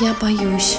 Я боюсь.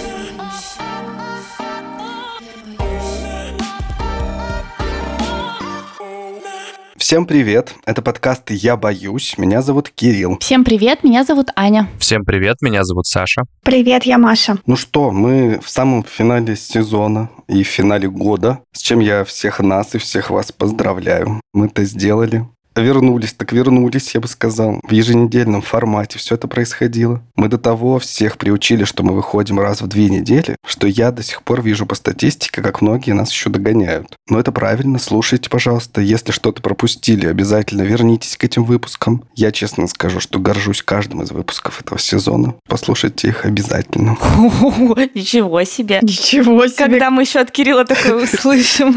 Всем привет! Это подкаст «Я боюсь». Меня зовут Кирилл. Всем привет, меня зовут Аня. Всем привет, меня зовут Саша. Привет, я Маша. Ну что, мы в самом финале сезона и в финале года, с чем я всех нас и всех вас поздравляю. Мы это сделали. Вернулись, так вернулись, я бы сказал. В еженедельном формате все это происходило. Мы до того всех приучили, что мы выходим раз в две недели, что я до сих пор вижу по статистике, как многие нас еще догоняют. Но это правильно, слушайте, пожалуйста. Если что-то пропустили, обязательно вернитесь к этим выпускам. Я честно скажу, что горжусь каждым из выпусков этого сезона. Послушайте их обязательно. Ничего себе. Ничего себе. Когда мы еще от Кирилла такое услышим.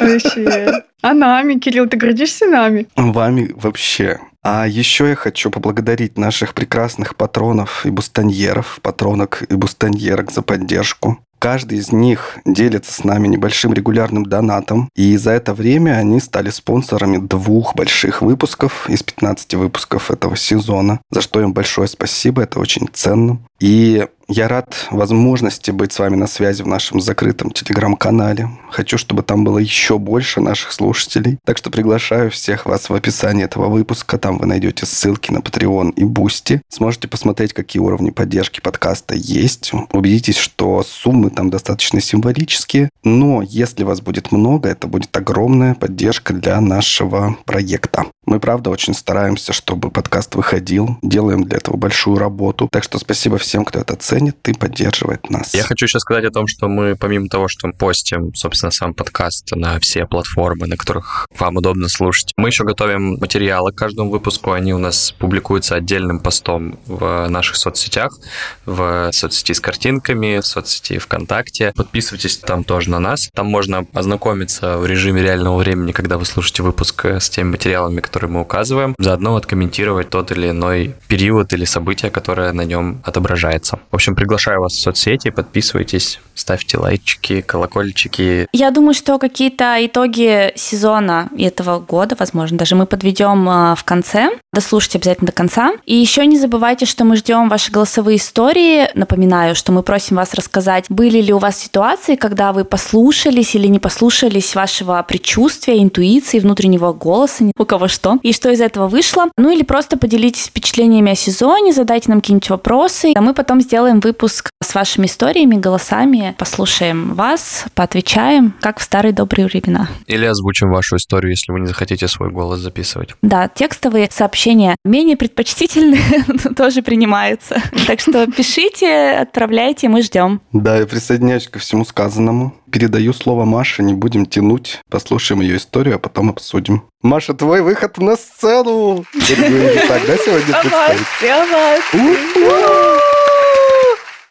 Вообще. А нами, Кирилл, ты гордишься нами? Вами вообще. А еще я хочу поблагодарить наших прекрасных патронов и бустаньеров, патронок и бустаньерок за поддержку. Каждый из них делится с нами небольшим регулярным донатом, и за это время они стали спонсорами двух больших выпусков из 15 выпусков этого сезона, за что им большое спасибо, это очень ценно. И я рад возможности быть с вами на связи в нашем закрытом телеграм-канале. Хочу, чтобы там было еще больше наших слушателей. Так что приглашаю всех вас в описании этого выпуска. Там вы найдете ссылки на Patreon и Boosty. Сможете посмотреть, какие уровни поддержки подкаста есть. Убедитесь, что суммы там достаточно символические. Но если вас будет много, это будет огромная поддержка для нашего проекта. Мы, правда, очень стараемся, чтобы подкаст выходил. Делаем для этого большую работу. Так что спасибо всем, кто это ценит и поддерживает нас. Я хочу еще сказать о том, что мы, помимо того, что мы постим, собственно, сам подкаст на все платформы, на которых вам удобно слушать, мы еще готовим материалы к каждому выпуску. Они у нас публикуются отдельным постом в наших соцсетях, в соцсети с картинками, в соцсети ВКонтакте. Подписывайтесь там тоже на нас. Там можно ознакомиться в режиме реального времени, когда вы слушаете выпуск с теми материалами, которые мы указываем, заодно откомментировать тот или иной период или событие, которое на нем отображается. В общем, приглашаю вас в соцсети, подписывайтесь, ставьте лайчики, колокольчики. Я думаю, что какие-то итоги сезона этого года, возможно, даже мы подведем а, в конце. Дослушайте обязательно до конца. И еще не забывайте, что мы ждем ваши голосовые истории. Напоминаю, что мы просим вас рассказать, были ли у вас ситуации, когда вы послушались или не послушались вашего предчувствия, интуиции, внутреннего голоса, у кого что и что из этого вышло. Ну или просто поделитесь впечатлениями о сезоне, задайте нам какие-нибудь вопросы, а мы потом сделаем выпуск с вашими историями, голосами, послушаем вас, поотвечаем, как в старые добрые времена. Или озвучим вашу историю, если вы не захотите свой голос записывать. Да, текстовые сообщения менее предпочтительные тоже принимаются. Так что пишите, отправляйте, мы ждем. Да, я присоединяюсь ко всему сказанному. Передаю слово Маше, не будем тянуть. Послушаем ее историю, а потом обсудим. Маша, твой выход на сцену! Тогда сегодня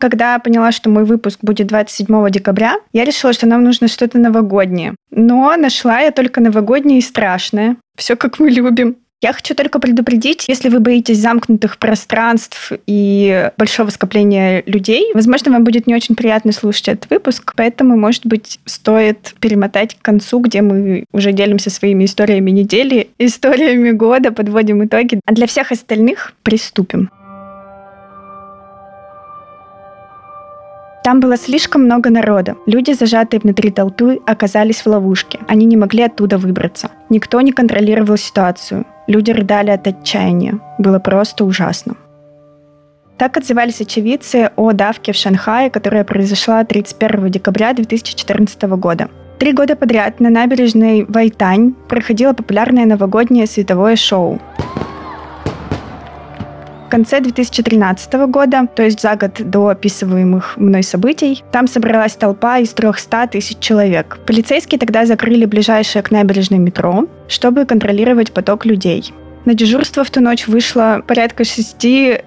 когда я поняла, что мой выпуск будет 27 декабря, я решила, что нам нужно что-то новогоднее. Но нашла я только новогоднее и страшное. Все как мы любим. Я хочу только предупредить, если вы боитесь замкнутых пространств и большого скопления людей, возможно, вам будет не очень приятно слушать этот выпуск, поэтому, может быть, стоит перемотать к концу, где мы уже делимся своими историями недели, историями года, подводим итоги. А для всех остальных приступим. Там было слишком много народа. Люди, зажатые внутри толпы, оказались в ловушке. Они не могли оттуда выбраться. Никто не контролировал ситуацию. Люди рыдали от отчаяния. Было просто ужасно. Так отзывались очевидцы о давке в Шанхае, которая произошла 31 декабря 2014 года. Три года подряд на набережной Вайтань проходило популярное новогоднее световое шоу конце 2013 года, то есть за год до описываемых мной событий, там собралась толпа из 300 тысяч человек. Полицейские тогда закрыли ближайшее к набережной метро, чтобы контролировать поток людей. На дежурство в ту ночь вышло порядка 6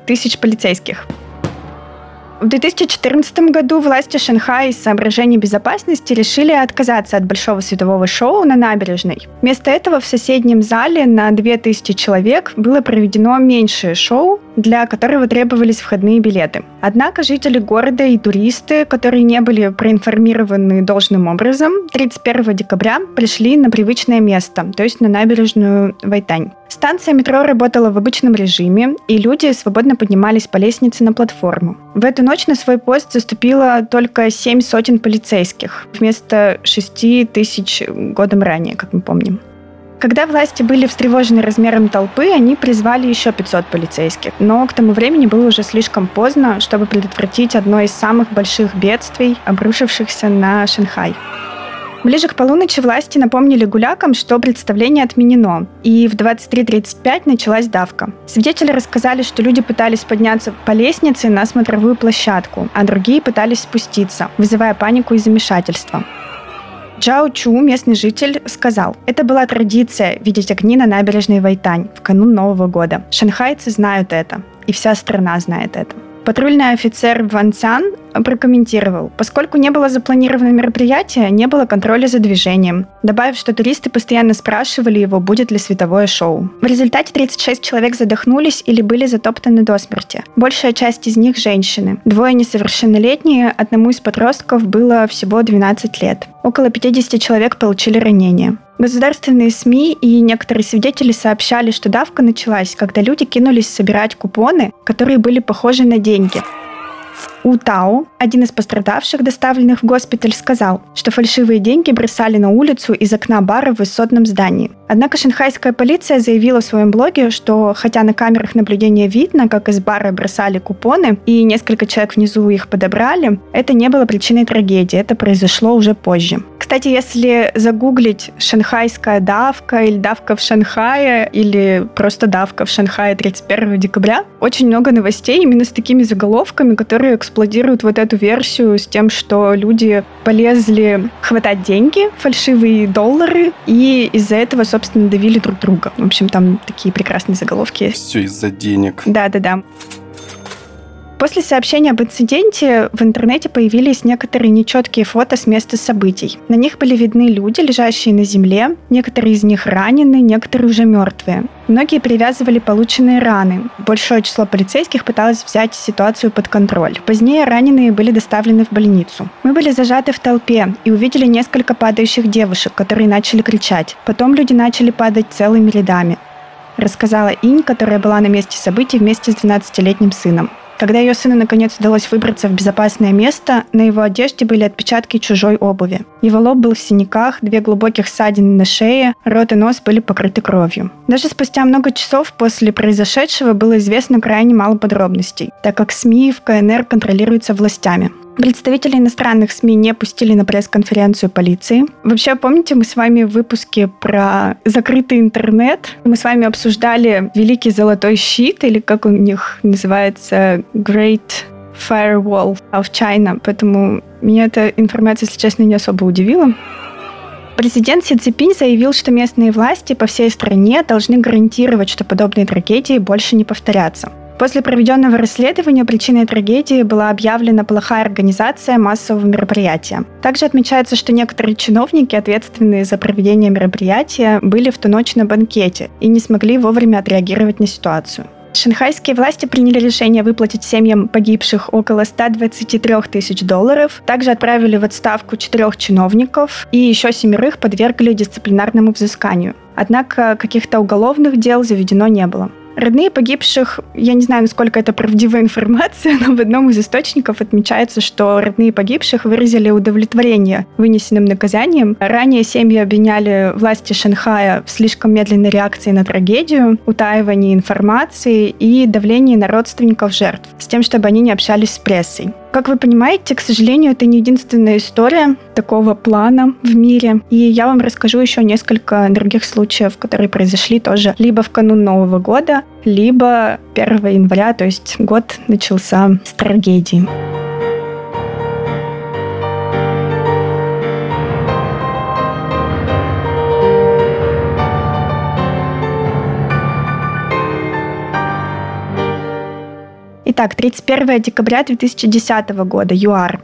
тысяч полицейских. В 2014 году власти Шанхая из соображений безопасности решили отказаться от большого светового шоу на набережной. Вместо этого в соседнем зале на 2000 человек было проведено меньшее шоу, для которого требовались входные билеты. Однако жители города и туристы, которые не были проинформированы должным образом, 31 декабря пришли на привычное место, то есть на набережную Вайтань. Станция метро работала в обычном режиме, и люди свободно поднимались по лестнице на платформу. В эту ночь на свой пост заступило только семь сотен полицейских, вместо шести тысяч годом ранее, как мы помним. Когда власти были встревожены размером толпы, они призвали еще 500 полицейских. Но к тому времени было уже слишком поздно, чтобы предотвратить одно из самых больших бедствий, обрушившихся на Шанхай. Ближе к полуночи власти напомнили гулякам, что представление отменено, и в 23.35 началась давка. Свидетели рассказали, что люди пытались подняться по лестнице на смотровую площадку, а другие пытались спуститься, вызывая панику и замешательство. Джао Чу, местный житель, сказал, это была традиция видеть огни на набережной Вайтань в канун Нового года. Шанхайцы знают это, и вся страна знает это. Патрульный офицер Ван Цян прокомментировал, поскольку не было запланировано мероприятие, не было контроля за движением, добавив, что туристы постоянно спрашивали его, будет ли световое шоу. В результате 36 человек задохнулись или были затоптаны до смерти. Большая часть из них – женщины. Двое несовершеннолетние, одному из подростков было всего 12 лет. Около 50 человек получили ранения. Государственные СМИ и некоторые свидетели сообщали, что давка началась, когда люди кинулись собирать купоны, которые были похожи на деньги. У Тао, один из пострадавших, доставленных в госпиталь, сказал, что фальшивые деньги бросали на улицу из окна бара в высотном здании. Однако шанхайская полиция заявила в своем блоге, что хотя на камерах наблюдения видно, как из бара бросали купоны и несколько человек внизу их подобрали, это не было причиной трагедии, это произошло уже позже. Кстати, если загуглить «шанхайская давка» или «давка в Шанхае» или просто «давка в Шанхае 31 декабря», очень много новостей именно с такими заголовками, которые эксплодируют вот эту версию с тем, что люди полезли хватать деньги, фальшивые доллары, и из-за этого, собственно, давили друг друга. В общем, там такие прекрасные заголовки. Все из-за денег. Да-да-да. После сообщения об инциденте в интернете появились некоторые нечеткие фото с места событий. На них были видны люди, лежащие на земле, некоторые из них ранены, некоторые уже мертвые. Многие привязывали полученные раны. Большое число полицейских пыталось взять ситуацию под контроль. Позднее раненые были доставлены в больницу. Мы были зажаты в толпе и увидели несколько падающих девушек, которые начали кричать. Потом люди начали падать целыми рядами рассказала Инь, которая была на месте событий вместе с 12-летним сыном. Когда ее сыну наконец удалось выбраться в безопасное место, на его одежде были отпечатки чужой обуви. Его лоб был в синяках, две глубоких ссадины на шее, рот и нос были покрыты кровью. Даже спустя много часов после произошедшего было известно крайне мало подробностей, так как СМИ в КНР контролируются властями. Представители иностранных СМИ не пустили на пресс-конференцию полиции. Вообще, помните, мы с вами в выпуске про закрытый интернет, мы с вами обсуждали Великий Золотой Щит, или как у них называется, Great Firewall of China, поэтому меня эта информация, если честно, не особо удивила. Президент Си Цзипинь заявил, что местные власти по всей стране должны гарантировать, что подобные трагедии больше не повторятся. После проведенного расследования причиной трагедии была объявлена плохая организация массового мероприятия. Также отмечается, что некоторые чиновники, ответственные за проведение мероприятия, были в ту ночь на банкете и не смогли вовремя отреагировать на ситуацию. Шанхайские власти приняли решение выплатить семьям погибших около 123 тысяч долларов. Также отправили в отставку четырех чиновников и еще семерых подвергли дисциплинарному взысканию. Однако каких-то уголовных дел заведено не было. Родные погибших, я не знаю, насколько это правдивая информация, но в одном из источников отмечается, что родные погибших выразили удовлетворение вынесенным наказанием. Ранее семьи обвиняли власти Шанхая в слишком медленной реакции на трагедию, утаивании информации и давлении на родственников жертв, с тем, чтобы они не общались с прессой. Как вы понимаете, к сожалению, это не единственная история такого плана в мире. И я вам расскажу еще несколько других случаев, которые произошли тоже либо в канун Нового года, либо 1 января, то есть год начался с трагедии. Итак, 31 декабря 2010 года, ЮАР.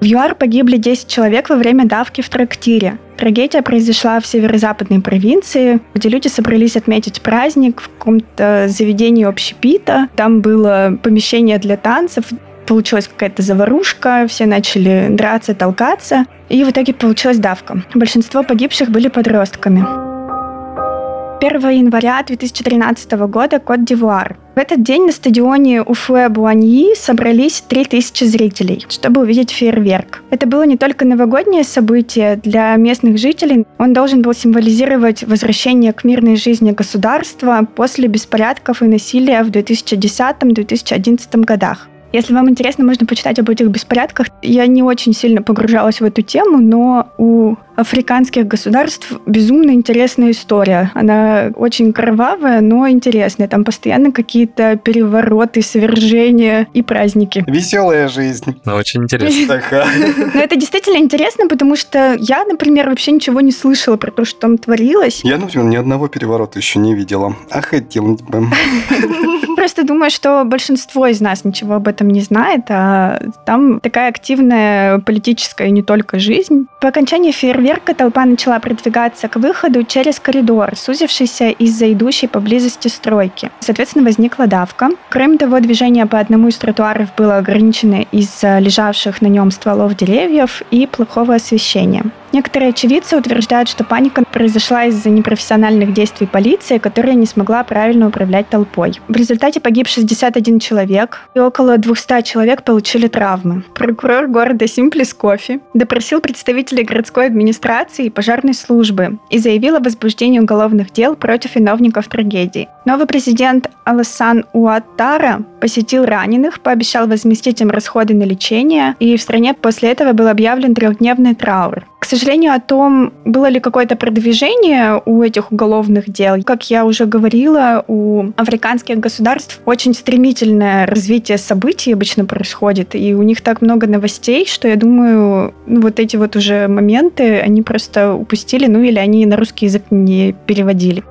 В ЮАР погибли 10 человек во время давки в трактире. Трагедия произошла в северо-западной провинции, где люди собрались отметить праздник в каком-то заведении общепита. Там было помещение для танцев, получилась какая-то заварушка, все начали драться, толкаться, и в итоге получилась давка. Большинство погибших были подростками. 1 января 2013 года Кот-Дивуар. В этот день на стадионе Уфе Буаньи собрались 3000 зрителей, чтобы увидеть фейерверк. Это было не только новогоднее событие для местных жителей, он должен был символизировать возвращение к мирной жизни государства после беспорядков и насилия в 2010-2011 годах. Если вам интересно, можно почитать об этих беспорядках. Я не очень сильно погружалась в эту тему, но у африканских государств безумно интересная история. Она очень кровавая, но интересная. Там постоянно какие-то перевороты, свержения и праздники. Веселая жизнь. Ну, очень интересно. Но это действительно интересно, потому что я, например, вообще ничего не слышала про то, что там творилось. Я, например, ни одного переворота еще не видела. А хотел бы. Просто думаю, что большинство из нас ничего об этом не знает, а там такая активная политическая не только жизнь. По окончании фейерверка толпа начала продвигаться к выходу через коридор, сузившийся из-за идущей поблизости стройки. Соответственно, возникла давка. Кроме того, движение по одному из тротуаров было ограничено из-за лежавших на нем стволов деревьев и плохого освещения. Некоторые очевидцы утверждают, что паника произошла из-за непрофессиональных действий полиции, которая не смогла правильно управлять толпой. В результате погиб 61 человек, и около 200 человек получили травмы. Прокурор города Симплис Кофи допросил представителей городской администрации и пожарной службы и заявил о возбуждении уголовных дел против виновников трагедии. Новый президент Аласан Уаттара посетил раненых, пообещал возместить им расходы на лечение, и в стране после этого был объявлен трехдневный траур. К сожалению, о том, было ли какое-то продвижение у этих уголовных дел, как я уже говорила, у африканских государств очень стремительное развитие событий обычно происходит, и у них так много новостей, что я думаю, ну, вот эти вот уже моменты, они просто упустили, ну или они на русский язык не переводили.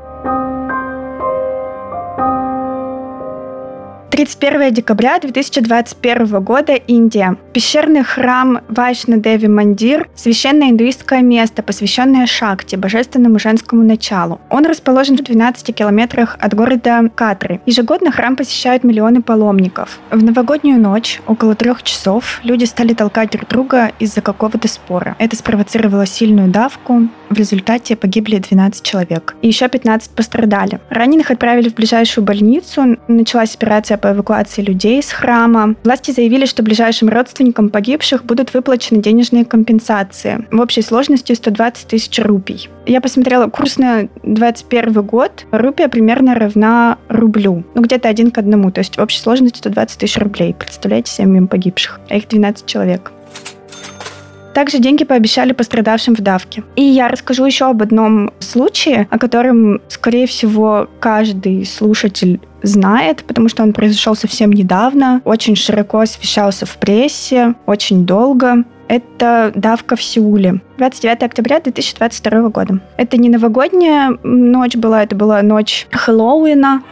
31 декабря 2021 года, Индия. Пещерный храм Вайшна Деви Мандир – священное индуистское место, посвященное Шакти, божественному женскому началу. Он расположен в 12 километрах от города Катры. Ежегодно храм посещают миллионы паломников. В новогоднюю ночь, около трех часов, люди стали толкать друг друга из-за какого-то спора. Это спровоцировало сильную давку. В результате погибли 12 человек. И еще 15 пострадали. Раненых отправили в ближайшую больницу. Началась операция по эвакуации людей из храма. Власти заявили, что ближайшим родственникам погибших будут выплачены денежные компенсации в общей сложности 120 тысяч рупий. Я посмотрела курс на 21 год. Рупия примерно равна рублю. Ну, где-то один к одному. То есть в общей сложности 120 тысяч рублей. Представляете, семьям погибших. А их 12 человек. Также деньги пообещали пострадавшим в давке. И я расскажу еще об одном случае, о котором, скорее всего, каждый слушатель знает, потому что он произошел совсем недавно, очень широко освещался в прессе, очень долго. Это давка в Сеуле. 29 октября 2022 года. Это не новогодняя ночь была, это была ночь Хэллоуина.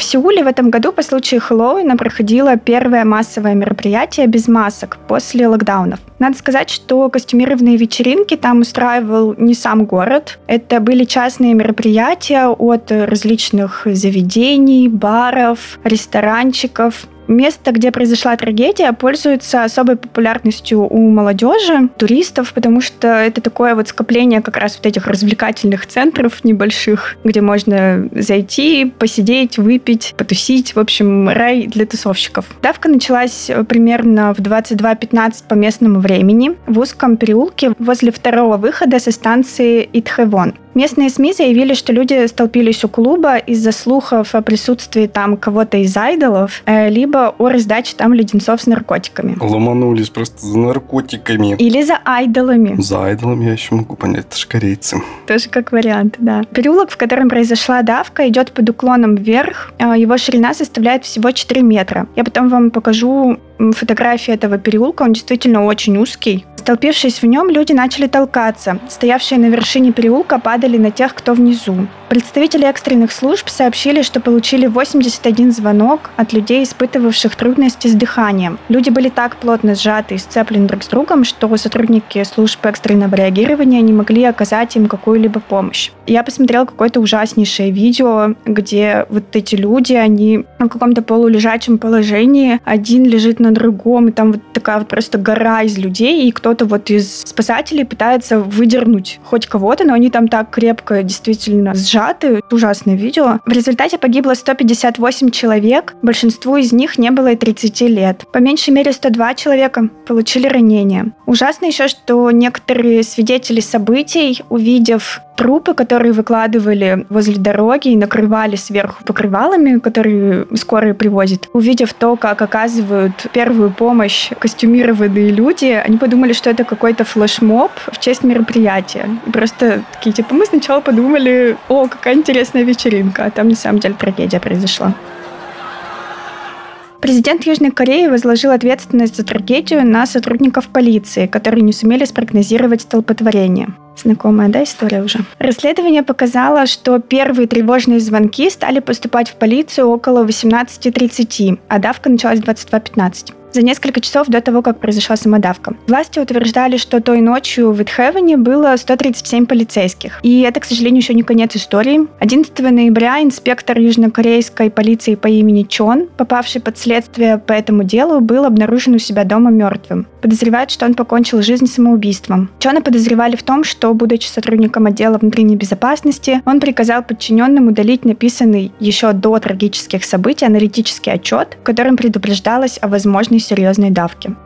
В Сеуле в этом году по случаю Хэллоуина проходило первое массовое мероприятие без масок после локдаунов. Надо сказать, что костюмированные вечеринки там устраивал не сам город. Это были частные мероприятия от различных заведений, баров, ресторанчиков. Место, где произошла трагедия, пользуется особой популярностью у молодежи, туристов, потому что это такое вот скопление как раз вот этих развлекательных центров небольших, где можно зайти, посидеть, выпить, потусить. В общем, рай для тусовщиков. Давка началась примерно в 22.15 по местному времени в узком переулке возле второго выхода со станции Итхэвон. Местные СМИ заявили, что люди столпились у клуба из-за слухов о присутствии там кого-то из айдолов, э, либо о раздаче там леденцов с наркотиками. Ломанулись просто за наркотиками. Или за айдолами. За айдолами я еще могу понять, это же корейцы. Тоже как вариант, да. Переулок, в котором произошла давка, идет под уклоном вверх. Э, его ширина составляет всего 4 метра. Я потом вам покажу фотографии этого переулка, он действительно очень узкий. Столпившись в нем, люди начали толкаться. Стоявшие на вершине переулка падали на тех, кто внизу. Представители экстренных служб сообщили, что получили 81 звонок от людей, испытывавших трудности с дыханием. Люди были так плотно сжаты и сцеплены друг с другом, что сотрудники служб экстренного реагирования не могли оказать им какую-либо помощь. Я посмотрела какое-то ужаснейшее видео, где вот эти люди, они в каком-то полулежачем положении, один лежит на другом, и там вот такая вот просто гора из людей, и кто-то вот из спасателей пытается выдернуть хоть кого-то, но они там так крепко действительно сжаты. Ужасное видео. В результате погибло 158 человек. Большинству из них не было и 30 лет. По меньшей мере 102 человека получили ранения. Ужасно еще, что некоторые свидетели событий, увидев трупы, которые выкладывали возле дороги и накрывали сверху покрывалами, которые скорые привозят. Увидев то, как оказывают первую помощь костюмированные люди, они подумали, что это какой-то флешмоб в честь мероприятия. И просто такие, типа, мы сначала подумали, о, какая интересная вечеринка, а там на самом деле трагедия произошла. Президент Южной Кореи возложил ответственность за трагедию на сотрудников полиции, которые не сумели спрогнозировать столпотворение. Знакомая, да, история уже? Расследование показало, что первые тревожные звонки стали поступать в полицию около 18.30, а давка началась в 22.15 за несколько часов до того, как произошла самодавка. Власти утверждали, что той ночью в Итхевене было 137 полицейских. И это, к сожалению, еще не конец истории. 11 ноября инспектор южнокорейской полиции по имени Чон, попавший под следствие по этому делу, был обнаружен у себя дома мертвым. Подозревают, что он покончил жизнь самоубийством. Чона подозревали в том, что, будучи сотрудником отдела внутренней безопасности, он приказал подчиненным удалить написанный еще до трагических событий аналитический отчет, в котором предупреждалось о возможной серьезной давки.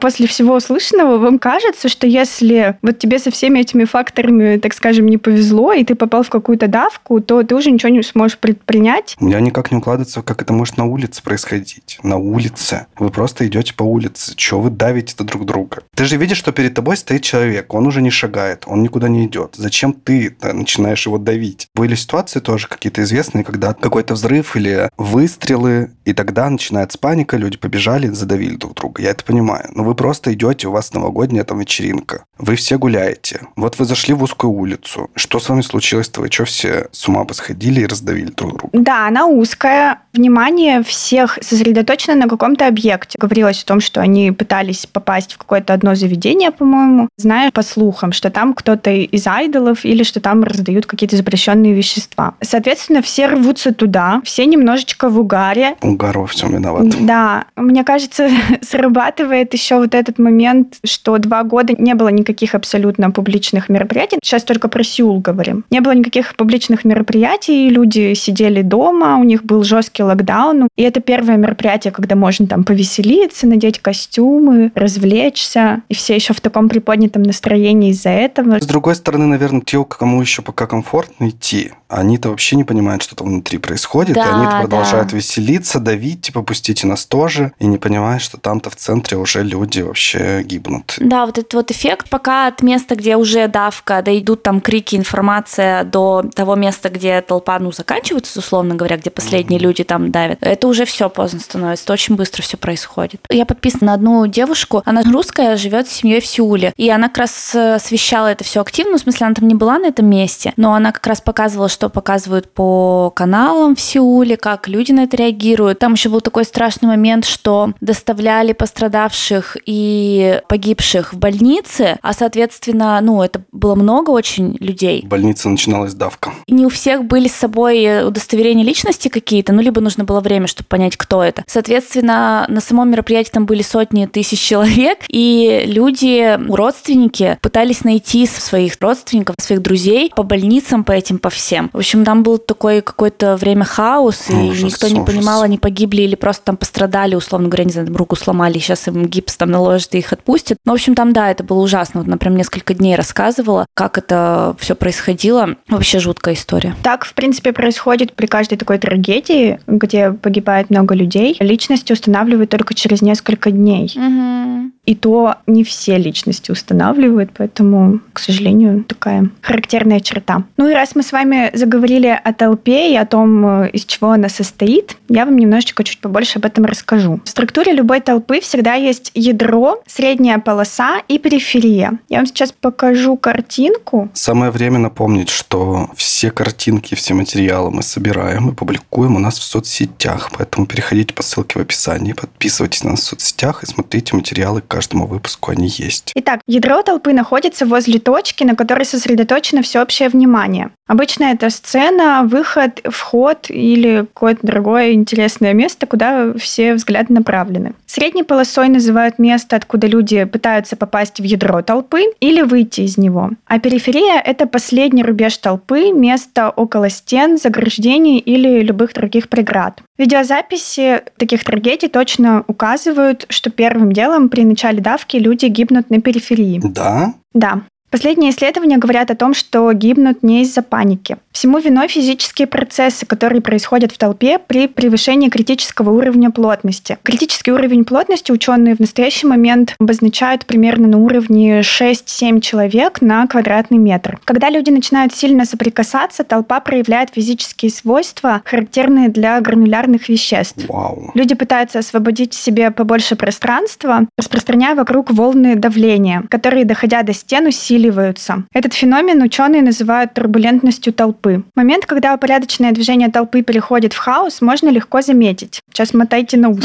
После всего услышанного вам кажется, что если вот тебе со всеми этими факторами, так скажем, не повезло, и ты попал в какую-то давку, то ты уже ничего не сможешь предпринять? У меня никак не укладывается, как это может на улице происходить. На улице. Вы просто идете по улице. Чего вы давите-то друг друга? Ты же видишь, что перед тобой стоит человек. Он уже не шагает, он никуда не идет. Зачем ты начинаешь его давить? Были ситуации тоже какие-то известные, когда какой-то взрыв или выстрелы, и тогда начинается паника, люди побежали, задавили друг друга. Я это понимаю. Но вы просто идете, у вас новогодняя там вечеринка. Вы все гуляете. Вот вы зашли в узкую улицу. Что с вами случилось-то? Вы что, все с ума посходили и раздавили друг друга? Да, она узкая. Внимание всех сосредоточено на каком-то объекте. Говорилось о том, что они пытались попасть в какое-то одно заведение, по-моему, зная по слухам, что там кто-то из айдолов или что там раздают какие-то запрещенные вещества. Соответственно, все рвутся туда, все немножечко в угаре. Угар во всем виноват. Да, мне кажется, срабатывает еще вот этот момент, что два года не было никаких абсолютно публичных мероприятий. Сейчас только про Сеул говорим. Не было никаких публичных мероприятий, люди сидели дома, у них был жесткий локдаун. И это первое мероприятие, когда можно там повеселиться, надеть костюмы, развлечься. И все еще в таком приподнятом настроении из-за этого. С другой стороны, наверное, те, кому еще пока комфортно идти, они-то вообще не понимают, что там внутри происходит, да, и они продолжают да. веселиться, давить, типа, пустите нас тоже, и не понимают, что там-то в центре уже люди вообще гибнут. Да, вот этот вот эффект, пока от места, где уже давка, дойдут там крики, информация до того места, где толпа, ну, заканчивается, условно говоря, где последние mm-hmm. люди там давят, это уже все поздно становится, это очень быстро все происходит. Я подписана на одну девушку, она русская, живет с семьей в Сеуле, и она как раз э, освещала это все активно, в смысле, она там не была на этом месте, но она как раз показывала, что показывают по каналам в Сеуле, как люди на это реагируют. Там еще был такой страшный момент, что доставляли пострадавших и погибших в больнице, а, соответственно, ну, это было много очень людей. В больнице начиналась давка. Не у всех были с собой удостоверения личности какие-то, ну, либо нужно было время, чтобы понять, кто это. Соответственно, на самом мероприятии там были сотни тысяч человек, и люди, родственники, пытались найти своих родственников, своих друзей по больницам, по этим, по всем. В общем, там был такой какое-то время хаос, и ужас, никто не ужас. понимал, они погибли или просто там пострадали, условно говоря, не знаю, руку сломали, сейчас им гипс там наложит и их отпустит. Ну, в общем, там, да, это было ужасно. Вот она прям несколько дней рассказывала, как это все происходило. Вообще жуткая история. Так, в принципе, происходит при каждой такой трагедии, где погибает много людей. Личности устанавливают только через несколько дней. Угу. И то не все личности устанавливают, поэтому, к сожалению, такая характерная черта. Ну и раз мы с вами заговорили о толпе и о том, из чего она состоит, я вам немножечко чуть побольше об этом расскажу. В структуре любой толпы всегда есть ядро, средняя полоса и периферия. Я вам сейчас покажу картинку. Самое время напомнить, что все картинки, все материалы мы собираем и публикуем у нас в соцсетях, поэтому переходите по ссылке в описании, подписывайтесь на нас в соцсетях и смотрите материалы каждому выпуску они есть. Итак, ядро толпы находится возле точки, на которой сосредоточено всеобщее внимание. Обычно это сцена, выход, вход или какое-то другое интересное место, куда все взгляды направлены. Средней полосой называют место, откуда люди пытаются попасть в ядро толпы или выйти из него. А периферия – это последний рубеж толпы, место около стен, заграждений или любых других преград. Видеозаписи таких трагедий точно указывают, что первым делом при начале давки люди гибнут на периферии. Да? Да. Последние исследования говорят о том, что гибнут не из-за паники. Всему виной физические процессы, которые происходят в толпе при превышении критического уровня плотности. Критический уровень плотности ученые в настоящий момент обозначают примерно на уровне 6-7 человек на квадратный метр. Когда люди начинают сильно соприкасаться, толпа проявляет физические свойства, характерные для гранулярных веществ. Вау. Люди пытаются освободить себе побольше пространства, распространяя вокруг волны давления, которые, доходя до стен, усиливаются усиливаются. Этот феномен ученые называют турбулентностью толпы. Момент, когда упорядоченное движение толпы переходит в хаос, можно легко заметить. Сейчас мотайте на ус.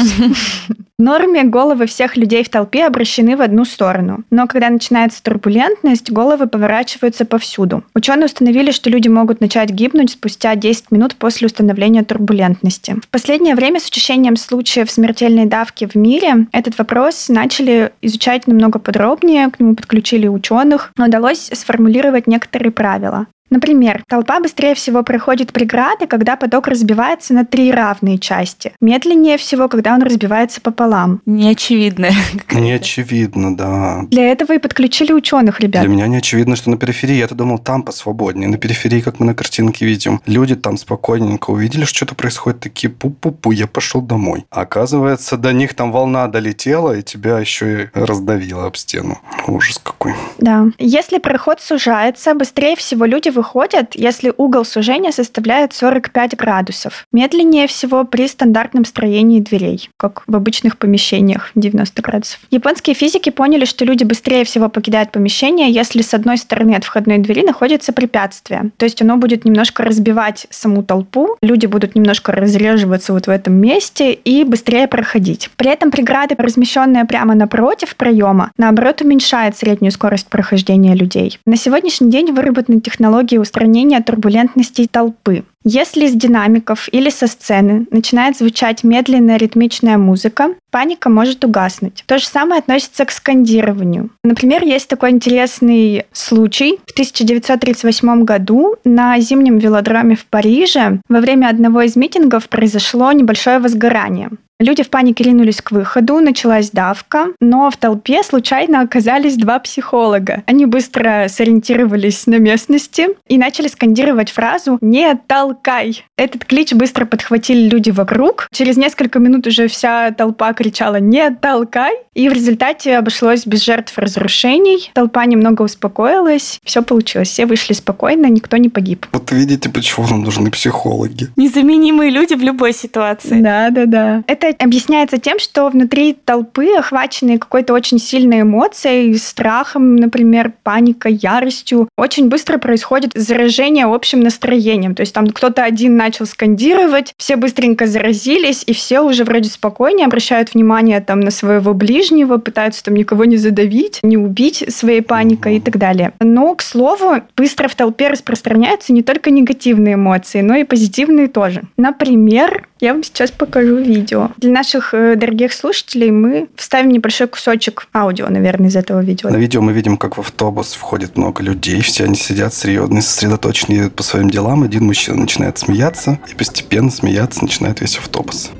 В норме головы всех людей в толпе обращены в одну сторону. Но когда начинается турбулентность, головы поворачиваются повсюду. Ученые установили, что люди могут начать гибнуть спустя 10 минут после установления турбулентности. В последнее время с учащением случаев смертельной давки в мире этот вопрос начали изучать намного подробнее, к нему подключили ученых, но удалось сформулировать некоторые правила. Например, толпа быстрее всего проходит преграды, когда поток разбивается на три равные части. Медленнее всего, когда он разбивается пополам. Не очевидно. Не очевидно, да. Для этого и подключили ученых, ребят. Для меня не очевидно, что на периферии. Я-то думал, там посвободнее. На периферии, как мы на картинке видим, люди там спокойненько увидели, что что-то происходит, такие пу-пу-пу, я пошел домой. А оказывается, до них там волна долетела, и тебя еще и раздавила об стену. Ужас какой. Да. Если проход сужается, быстрее всего люди выходят, если угол сужения составляет 45 градусов. Медленнее всего при стандартном строении дверей, как в обычных помещениях 90 градусов. Японские физики поняли, что люди быстрее всего покидают помещение, если с одной стороны от входной двери находится препятствие. То есть оно будет немножко разбивать саму толпу, люди будут немножко разреживаться вот в этом месте и быстрее проходить. При этом преграды, размещенные прямо напротив проема, наоборот уменьшает среднюю скорость прохождения людей. На сегодняшний день выработаны технологии технологии устранения турбулентностей толпы. Если с динамиков или со сцены начинает звучать медленная ритмичная музыка, паника может угаснуть. То же самое относится к скандированию. Например, есть такой интересный случай. В 1938 году на зимнем велодроме в Париже во время одного из митингов произошло небольшое возгорание. Люди в панике ринулись к выходу, началась давка, но в толпе случайно оказались два психолога. Они быстро сориентировались на местности и начали скандировать фразу «Не толкай!». Этот клич быстро подхватили люди вокруг. Через несколько минут уже вся толпа кричала «Не толкай!». И в результате обошлось без жертв разрушений. Толпа немного успокоилась, все получилось. Все вышли спокойно, никто не погиб. Вот видите, почему нам нужны психологи. Незаменимые люди в любой ситуации. Да, да, да. Это это объясняется тем, что внутри толпы, охваченные какой-то очень сильной эмоцией, страхом, например, паникой, яростью, очень быстро происходит заражение общим настроением. То есть там кто-то один начал скандировать, все быстренько заразились, и все уже вроде спокойнее обращают внимание там на своего ближнего, пытаются там никого не задавить, не убить своей паникой и так далее. Но, к слову, быстро в толпе распространяются не только негативные эмоции, но и позитивные тоже. Например, я вам сейчас покажу видео. Для наших э, дорогих слушателей мы вставим небольшой кусочек аудио, наверное, из этого видео. На видео мы видим, как в автобус входит много людей. Все они сидят серьезные, сосредоточенные по своим делам. Один мужчина начинает смеяться, и постепенно смеяться начинает весь автобус.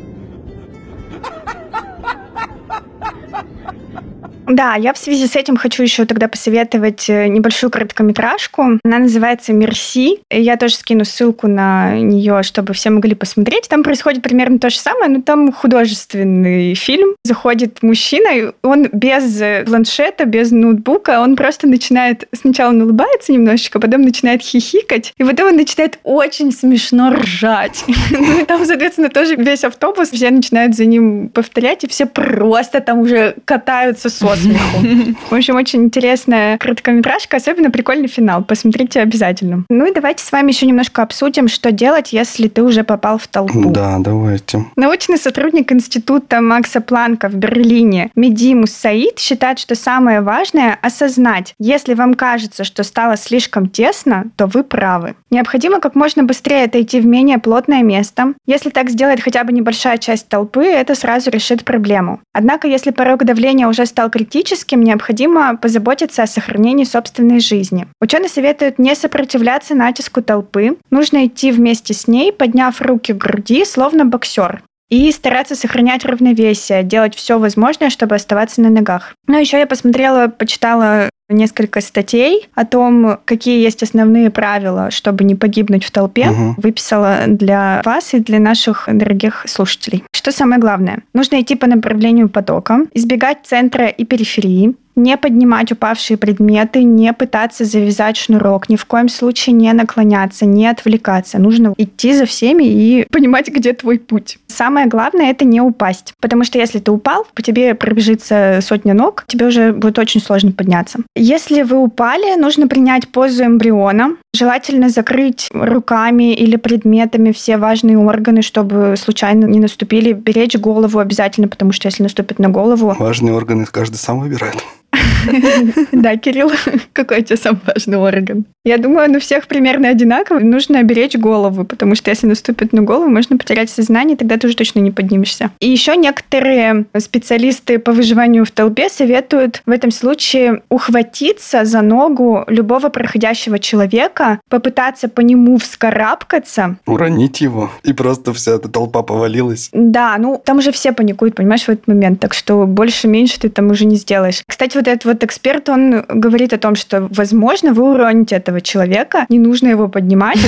Да, я в связи с этим хочу еще тогда посоветовать э, небольшую короткометражку. Она называется «Мерси». Я тоже скину ссылку на нее, чтобы все могли посмотреть. Там происходит примерно то же самое, но там художественный фильм. Заходит мужчина, и он без планшета, без ноутбука, он просто начинает... Сначала он улыбается немножечко, потом начинает хихикать, и потом он начинает очень смешно ржать. Ну и там, соответственно, тоже весь автобус, все начинают за ним повторять, и все просто там уже катаются смеху. В общем, очень интересная короткометражка, особенно прикольный финал. Посмотрите обязательно. Ну и давайте с вами еще немножко обсудим, что делать, если ты уже попал в толпу. Да, давайте. Научный сотрудник Института Макса Планка в Берлине Медимус Саид считает, что самое важное – осознать, если вам кажется, что стало слишком тесно, то вы правы. Необходимо как можно быстрее отойти в менее плотное место. Если так сделает хотя бы небольшая часть толпы, это сразу решит проблему. Однако, если порог давления уже стал критическим, необходимо позаботиться о сохранении собственной жизни. Ученые советуют не сопротивляться натиску толпы. Нужно идти вместе с ней, подняв руки к груди, словно боксер. И стараться сохранять равновесие, делать все возможное, чтобы оставаться на ногах. Ну, еще я посмотрела, почитала несколько статей о том, какие есть основные правила, чтобы не погибнуть в толпе. Угу. Выписала для вас и для наших дорогих слушателей. Что самое главное? Нужно идти по направлению потока, избегать центра и периферии, не поднимать упавшие предметы, не пытаться завязать шнурок, ни в коем случае не наклоняться, не отвлекаться. Нужно идти за всеми и понимать, где твой путь. Самое главное — это не упасть. Потому что если ты упал, по тебе пробежится сотня ног, тебе уже будет очень сложно подняться. Если вы упали, нужно принять позу эмбриона. Желательно закрыть руками или предметами все важные органы, чтобы случайно не наступили. Беречь голову обязательно, потому что если наступит на голову... Важные органы каждый сам выбирает. Да, Кирилл, какой у тебя самый важный орган? Я думаю, он у всех примерно одинаковый. Нужно беречь голову, потому что если наступит на голову, можно потерять сознание, тогда ты уже точно не поднимешься. И еще некоторые специалисты по выживанию в толпе советуют в этом случае ухватиться за ногу любого проходящего человека, попытаться по нему вскарабкаться. Уронить его, и просто вся эта толпа повалилась. Да, ну там уже все паникуют, понимаешь, в этот момент, так что больше-меньше ты там уже не сделаешь. Кстати, вот этот вот эксперт, он говорит о том, что, возможно, вы уроните этого этого человека, не нужно его поднимать.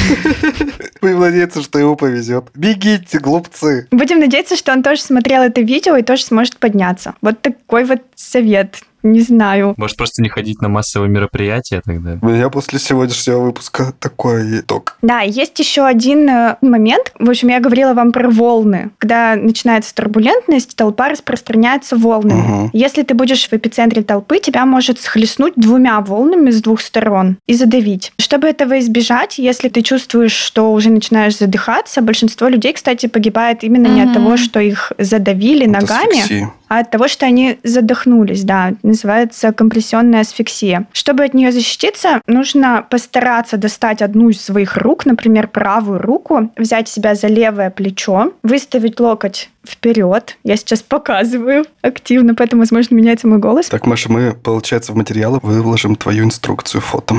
Будем надеяться, что его повезет. Бегите, глупцы. Будем надеяться, что он тоже смотрел это видео и тоже сможет подняться. Вот такой вот совет. Не знаю. Может, просто не ходить на массовые мероприятия тогда? У меня после сегодняшнего выпуска такой итог. Да, есть еще один э, момент. В общем, я говорила вам про волны. Когда начинается турбулентность, толпа распространяется волнами. Угу. Если ты будешь в эпицентре толпы, тебя может схлестнуть двумя волнами с двух сторон и задавить. Чтобы этого избежать, если ты чувствуешь, что уже начинаешь задыхаться, большинство людей, кстати, погибает именно угу. не от того, что их задавили Это ногами, асфиксии а от того, что они задохнулись, да, называется компрессионная асфиксия. Чтобы от нее защититься, нужно постараться достать одну из своих рук, например, правую руку, взять себя за левое плечо, выставить локоть вперед. Я сейчас показываю активно, поэтому, возможно, меняется мой голос. Так, Маша, мы, получается, в материалы выложим твою инструкцию фото.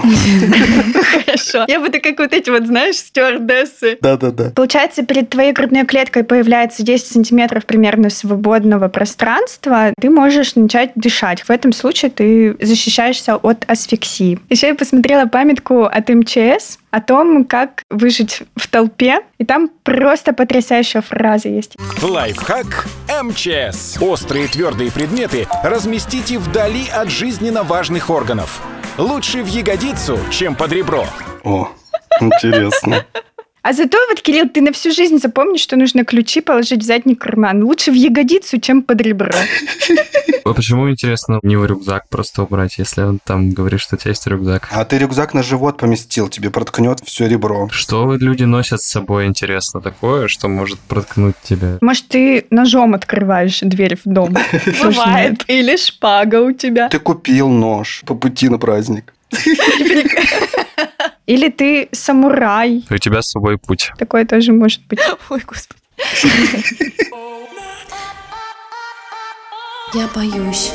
Хорошо. Я буду как вот эти вот, знаешь, стюардессы. Да-да-да. Получается, перед твоей грудной клеткой появляется 10 сантиметров примерно свободного пространства. Ты можешь начать дышать. В этом случае ты защищаешься от асфиксии. Еще я посмотрела памятку от МЧС о том, как выжить в толпе. И там просто потрясающая фраза есть. Лайфхак МЧС. Острые твердые предметы разместите вдали от жизненно важных органов. Лучше в ягодицу, чем под ребро. О, интересно. А зато вот, Кирилл, ты на всю жизнь запомнишь, что нужно ключи положить в задний карман. Лучше в ягодицу, чем под ребро. А почему, интересно, не в рюкзак просто убрать, если он там говорит, что у тебя есть рюкзак? А ты рюкзак на живот поместил, тебе проткнет все ребро. Что люди носят с собой, интересно, такое, что может проткнуть тебя? Может, ты ножом открываешь дверь в дом? Бывает. Или шпага у тебя. Ты купил нож по пути на праздник. Или ты самурай. У тебя с собой путь. Такое тоже может быть. Ой, господи. Я боюсь.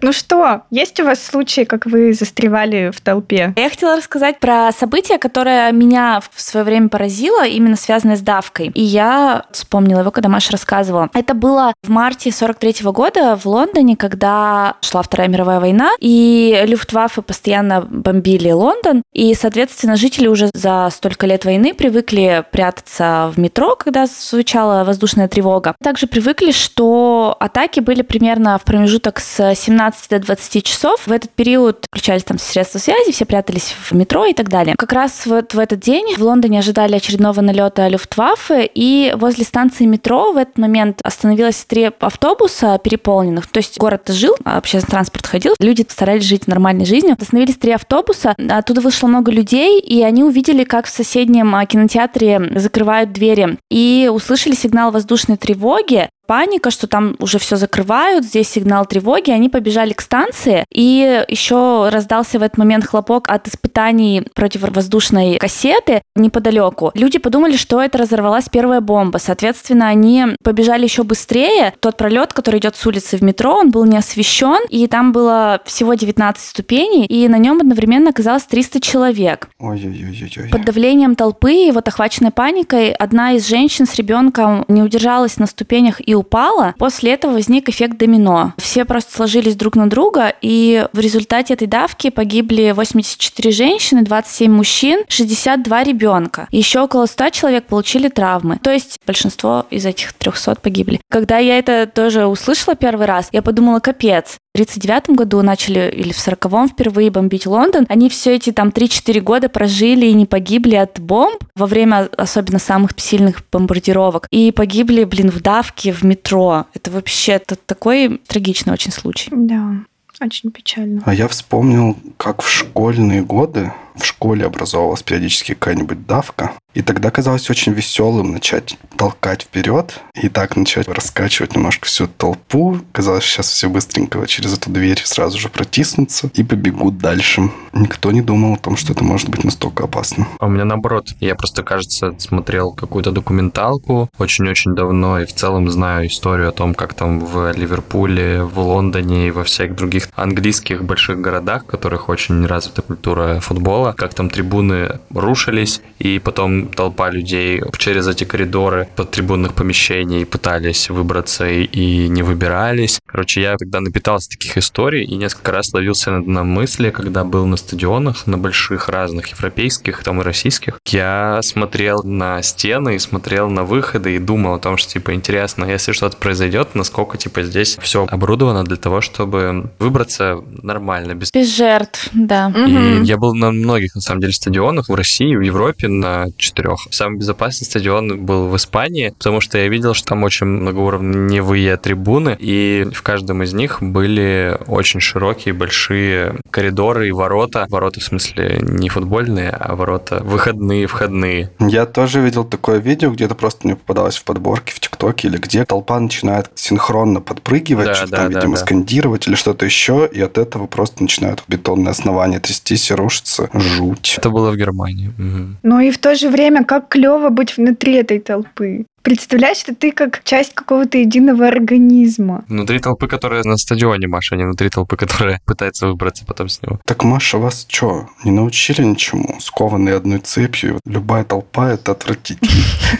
Ну что, есть у вас случаи, как вы застревали в толпе? Я хотела рассказать про событие, которое меня в свое время поразило, именно связанное с давкой. И я вспомнила его, когда Маша рассказывала. Это было в марте 43 -го года в Лондоне, когда шла Вторая мировая война, и Люфтваффе постоянно бомбили Лондон, и, соответственно, жители уже за столько лет войны привыкли прятаться в метро, когда звучала воздушная тревога. Также привыкли, что атаки были примерно в промежуток с 17 до 20 часов. В этот период включались там средства связи, все прятались в метро и так далее. Как раз вот в этот день в Лондоне ожидали очередного налета Люфтваффе, и возле станции метро в этот момент остановилось три автобуса переполненных. То есть город жил, а общественный транспорт ходил, люди старались жить нормальной жизнью. Остановились три автобуса, оттуда вышло много людей, и они увидели, как в соседнем а, кинотеатре закрывают двери, и услышали сигнал воздушной тревоги, паника, что там уже все закрывают, здесь сигнал тревоги, они побежали к станции, и еще раздался в этот момент хлопок от испытаний противовоздушной кассеты неподалеку. Люди подумали, что это разорвалась первая бомба, соответственно, они побежали еще быстрее. Тот пролет, который идет с улицы в метро, он был не освещен, и там было всего 19 ступеней, и на нем одновременно оказалось 300 человек. Ой-ой-ой. Под давлением толпы и вот охваченной паникой одна из женщин с ребенком не удержалась на ступенях и упала, после этого возник эффект домино. Все просто сложились друг на друга, и в результате этой давки погибли 84 женщины, 27 мужчин, 62 ребенка. Еще около 100 человек получили травмы. То есть большинство из этих 300 погибли. Когда я это тоже услышала первый раз, я подумала, капец, 1939 году начали, или в 40-м впервые бомбить Лондон, они все эти там 3-4 года прожили и не погибли от бомб во время особенно самых сильных бомбардировок. И погибли, блин, в давке, в метро. Это вообще это такой трагичный очень случай. Да, очень печально. А я вспомнил, как в школьные годы в школе образовалась периодически какая-нибудь давка. И тогда казалось очень веселым начать толкать вперед и так начать раскачивать немножко всю толпу. Казалось, сейчас все быстренько через эту дверь сразу же протиснутся и побегут дальше. Никто не думал о том, что это может быть настолько опасно. А у меня наоборот. Я просто, кажется, смотрел какую-то документалку очень-очень давно и в целом знаю историю о том, как там в Ливерпуле, в Лондоне и во всех других английских больших городах, в которых очень развита культура футбола, как там трибуны рушились, и потом толпа людей через эти коридоры под трибунных помещений пытались выбраться и, и не выбирались. Короче, я тогда напитался таких историй и несколько раз ловился на, на мысли, когда был на стадионах, на больших разных европейских, там и российских. Я смотрел на стены и смотрел на выходы и думал о том, что, типа, интересно, если что-то произойдет, насколько, типа, здесь все оборудовано для того, чтобы выбраться нормально, без... Без жертв, да. И я был на многих, на самом деле, стадионах в России, в Европе, на четырех. Самый безопасный стадион был в Испании, потому что я видел, что там очень многоуровневые трибуны, и в каждом из них были очень широкие, большие коридоры и ворота. Ворота, в смысле, не футбольные, а ворота выходные, входные. Я тоже видел такое видео, где-то просто мне попадалось в подборке в ТикТоке, или где толпа начинает синхронно подпрыгивать, Да, что-то да, там, да, видимо, да. скандировать или что-то еще, и от этого просто начинают бетонные основания трястись и рушиться. Жуть. Это было в Германии. Мгм. Но и в то же время, как клево быть внутри этой толпы. Представляешь, что ты как часть какого-то единого организма. Внутри толпы, которая на стадионе, Маша, а не внутри толпы, которая пытается выбраться потом с него. Так, Маша, вас что, не научили ничему? Скованные одной цепью, любая толпа — это отвратительно.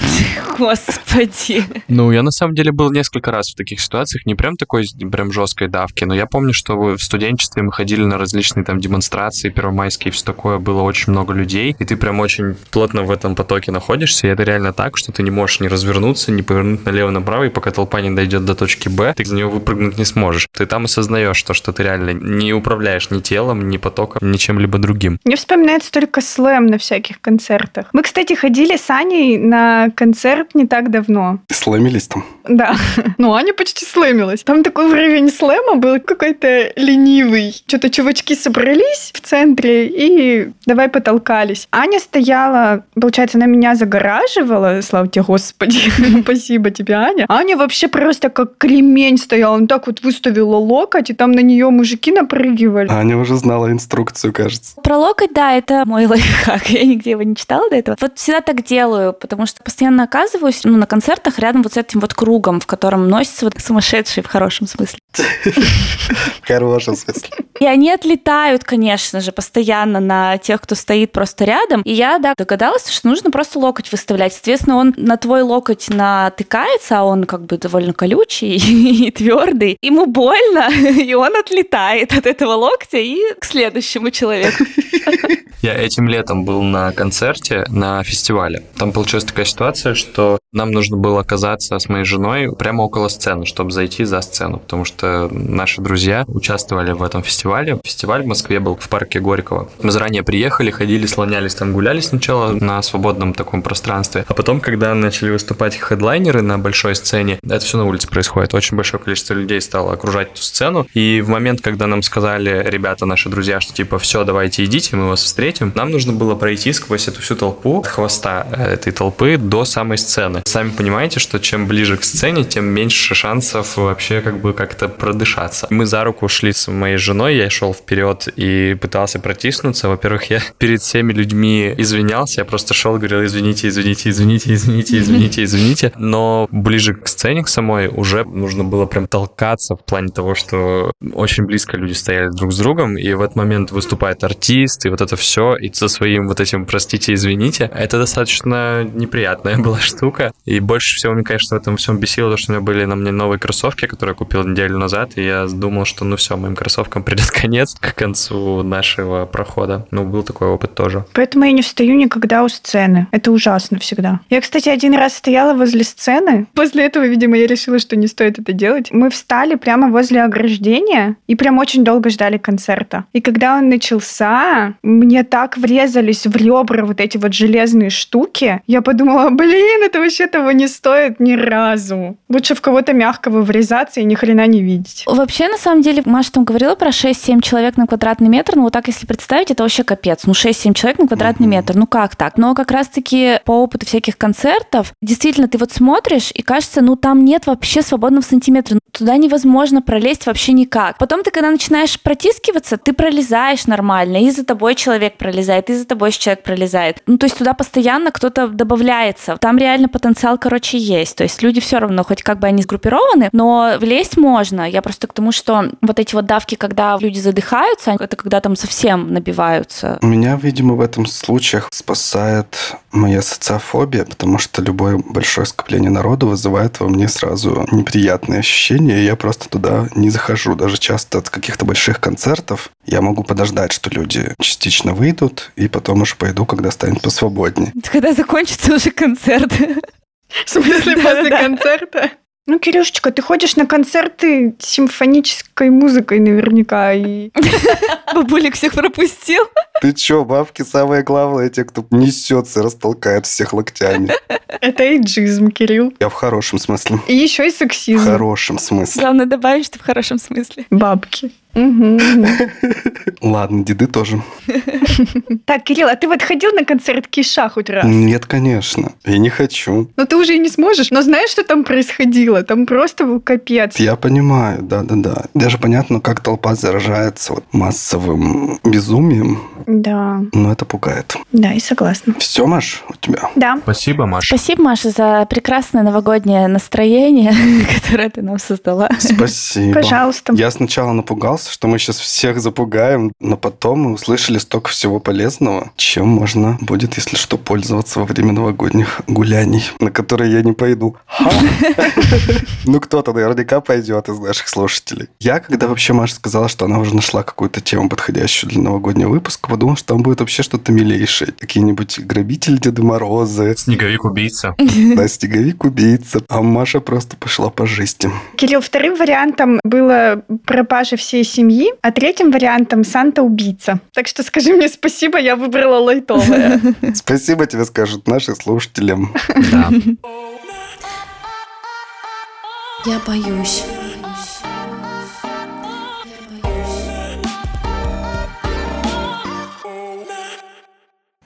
Господи. Ну, я на самом деле был несколько раз в таких ситуациях, не прям такой прям жесткой давки, но я помню, что в студенчестве мы ходили на различные там демонстрации первомайские, все такое, было очень много людей, и ты прям очень плотно в этом потоке находишься, и это реально так, что ты не можешь не развернуться, не повернуть налево-направо, и пока толпа не дойдет до точки Б, ты за нее выпрыгнуть не сможешь. Ты там осознаешь то, что ты реально не управляешь ни телом, ни потоком, ни чем-либо другим. Мне вспоминается только слэм на всяких концертах. Мы, кстати, ходили с Аней на концерт не так давно. И сломились там. Да. Ну, Аня почти слэмилась. Там такой уровень слэма был какой-то ленивый. Что-то чувачки собрались в центре и давай потолкались. Аня стояла, получается, она меня загораживала, слава тебе, Господи. Спасибо тебе, Аня. Аня вообще просто как кремень стояла. Он так вот выставила локоть, и там на нее мужики напрыгивали. Аня уже знала инструкцию, кажется. Про локоть, да, это мой лайфхак. Я нигде его не читала до этого. Вот всегда так делаю, потому что постоянно оказываюсь ну, на концертах рядом вот с этим вот кругом, в котором носится вот сумасшедший в хорошем смысле. В хорошем смысле. И они отлетают, конечно же, постоянно на тех, кто стоит просто рядом. И я, да, догадалась, что нужно просто локоть выставлять. Соответственно, он на твой локоть натыкается, а он как бы довольно колючий и твердый. Ему больно, и он отлетает от этого локтя и к следующему человеку. Я этим летом был на концерте на фестивале. Там получилась такая ситуация, что нам нужно было оказаться с моей женой прямо около сцены, чтобы зайти за сцену, потому что наши друзья участвовали в этом фестивале. Фестиваль в Москве был в парке Горького. Мы заранее приехали, ходили, слонялись там, гуляли сначала на свободном таком пространстве, а потом, когда начали выступать хедлайнеры на большой сцене, это все на улице происходит. Очень большое количество людей стало окружать эту сцену, и в момент, когда нам сказали ребята, наши друзья, что типа все, давайте идите, мы вас встретим, нам нужно было пройти сквозь эту всю толпу, хвоста этой толпы до самой сцены. Сами понимаете, что чем ближе к сцене, тем меньше шансов вообще как бы как-то продышаться. Мы за руку шли с моей женой, я шел вперед и пытался протиснуться. Во-первых, я перед всеми людьми извинялся, я просто шел, говорил, извините, извините, извините, извините, извините, извините. Но ближе к сцене к самой уже нужно было прям толкаться в плане того, что очень близко люди стояли друг с другом, и в этот момент выступает артист, и вот это все, и со своим вот этим «простите, извините», это достаточно неприятная была штука. И больше всего мне, конечно, в этом всем бесило то, что у меня были на мне новые кроссовки, которые я купил неделю назад, и я думал, что ну все, моим кроссовкам придет конец к концу нашего прохода. Ну, был такой опыт тоже. Поэтому я не встаю никогда у сцены. Это ужасно всегда. Я, кстати, один раз стояла возле сцены. После этого, видимо, я решила, что не стоит это делать. Мы встали прямо возле ограждения и прям очень долго ждали концерта. И когда он начался, мне так врезались в ребра вот эти вот железные штуки. Я подумала, блин, это вообще того не стоит ни разу. Лучше в кого-то мягкого врезаться и ни хрена не видеть. Вообще, на самом деле, Маша там говорила про 6-7 человек на квадратный метр. Ну, вот так, если представить, это вообще капец. Ну, 6-7 человек на квадратный метр. Ну, как так? Но как раз-таки по опыту всяких концертов, действительно, ты вот смотришь, и кажется, ну, там нет вообще свободного сантиметра. Туда невозможно пролезть вообще никак. Потом ты, когда начинаешь протискиваться, ты пролезаешь нормально, и за тобой человек пролезает, и за тобой человек пролезает. Ну, то есть туда постоянно кто-то добавляется. Там реально потенциал, короче, есть. То есть люди все равно, хоть как бы они сгруппированы, но влезть можно. Я просто к тому, что вот эти вот давки, когда люди задыхаются, это когда там совсем набиваются. Меня, видимо, в этом случаях спасает моя социофобия, потому что любое большое скопление народа вызывает во мне сразу неприятные ощущения, и я просто туда не захожу. Даже часто от каких-то больших концертов я могу подождать, что люди частично выйдут, и потом уже пойду, когда станет посвободнее. Когда закончится уже концерт. В смысле, после концерта? Ну, Кирюшечка, ты ходишь на концерты с симфонической музыкой наверняка. И... Бабулик всех пропустил. Ты чё, бабки самое главное, те, кто несется, растолкает всех локтями. Это эйджизм, Кирилл. Я в хорошем смысле. И еще и В сексизм. хорошем смысле. Главное добавить, что в хорошем смысле. Бабки. Ладно, деды тоже. Так, Кирилл, а ты вот ходил на концерт Киша хоть раз? Нет, конечно. Я не хочу. Ну, ты уже и не сможешь. Но знаешь, что там происходило? Там просто был капец. Я понимаю, да-да-да. Даже понятно, как толпа заражается вот массовым безумием, Да, но это пугает. да, и согласна. Все, Маш, у тебя? Да. Спасибо, Маша. Спасибо, Маша, за прекрасное новогоднее настроение, которое ты нам создала. Спасибо. Пожалуйста. Я сначала напугался, что мы сейчас всех запугаем, но потом мы услышали столько всего полезного, чем можно будет, если что, пользоваться во время новогодних гуляний, на которые я не пойду. Ну, кто-то наверняка пойдет из наших слушателей. Я, когда вообще Маша сказала, что она уже нашла какую-то тему, подходящую для новогоднего выпуска, подумал, что там будет вообще что-то милейшее. Какие-нибудь грабители Деда Морозы, Снеговик-убийца. да, снеговик-убийца. А Маша просто пошла по жести. Кирилл, вторым вариантом было пропажа всей семьи, а третьим вариантом Санта-убийца. Так что скажи мне спасибо, я выбрала лайтовое. Спасибо тебе скажут наши слушателям. Да. Я боюсь.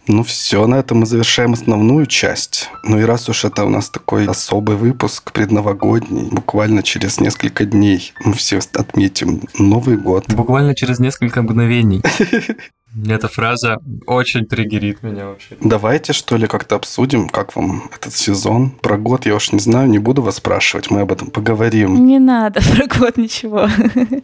Ну все, на этом мы завершаем основную часть. Ну и раз уж это у нас такой особый выпуск предновогодний, буквально через несколько дней мы все отметим Новый год. Буквально через несколько мгновений. Эта фраза очень триггерит меня вообще. Давайте, что ли, как-то обсудим, как вам этот сезон. Про год я уж не знаю, не буду вас спрашивать, мы об этом поговорим. Не надо про год ничего.